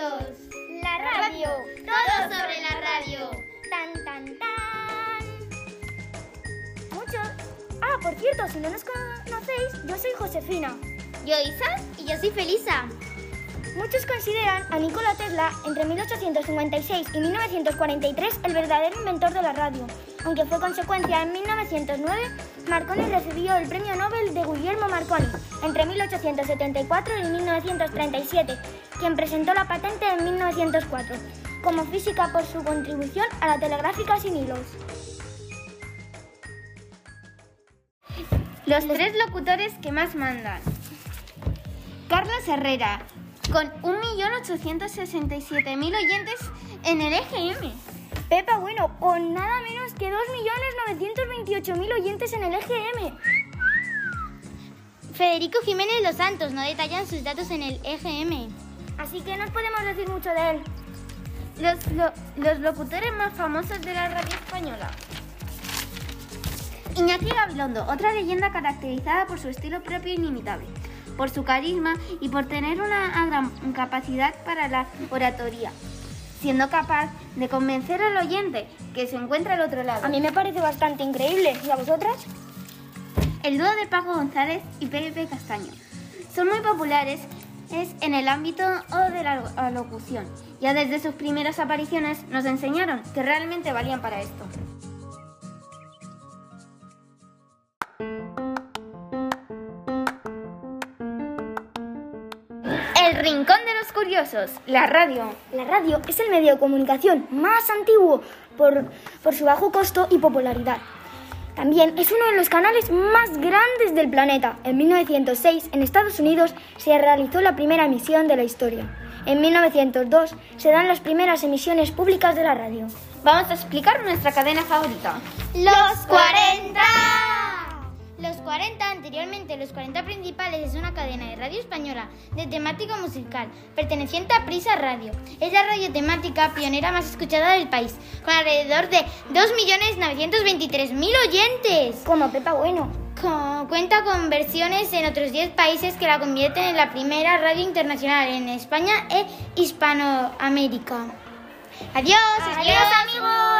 La radio. Todo sobre la radio. Tan, tan, tan. Muchos. Ah, por cierto, si no nos conocéis, yo soy Josefina. Yo Isa y yo soy Felisa. Muchos consideran a Nikola Tesla entre 1856 y 1943 el verdadero inventor de la radio, aunque fue consecuencia en 1909 Marconi recibió el premio Nobel de Guillermo Marconi entre 1874 y 1937, quien presentó la patente en 1904 como física por su contribución a la telegráfica sin hilos. Los tres locutores que más mandan. Carlos Herrera, con 1.867.000 oyentes en el EGM. Pepa Bueno, con nada menos que 2.928.000 oyentes en el EGM. Federico Jiménez Los Santos no detallan sus datos en el EGM. Así que no podemos decir mucho de él. Los, lo- los locutores más famosos de la radio española. Iñaki Gabilondo, otra leyenda caracterizada por su estilo propio e inimitable, por su carisma y por tener una gran capacidad para la oratoria, siendo capaz de convencer al oyente que se encuentra al otro lado. A mí me parece bastante increíble. ¿Y a vosotras? El dúo de Paco González y Pepe Castaño son muy populares es en el ámbito o de la lo- locución. Ya desde sus primeras apariciones nos enseñaron que realmente valían para esto. El Rincón de los Curiosos, la radio. La radio es el medio de comunicación más antiguo por, por su bajo costo y popularidad. También es uno de los canales más grandes del planeta. En 1906, en Estados Unidos, se realizó la primera emisión de la historia. En 1902 se dan las primeras emisiones públicas de la radio. Vamos a explicar nuestra cadena favorita. ¡Los 40! Los 40, anteriormente Los 40 Principales, es una cadena de radio española de temática musical, perteneciente a Prisa Radio. Es la radio temática pionera más escuchada del país, con alrededor de 2.923.000 oyentes. Como Pepa Bueno. Cuenta con versiones en otros 10 países que la convierten en la primera radio internacional en España e Hispanoamérica. Adiós, Adiós, amigos.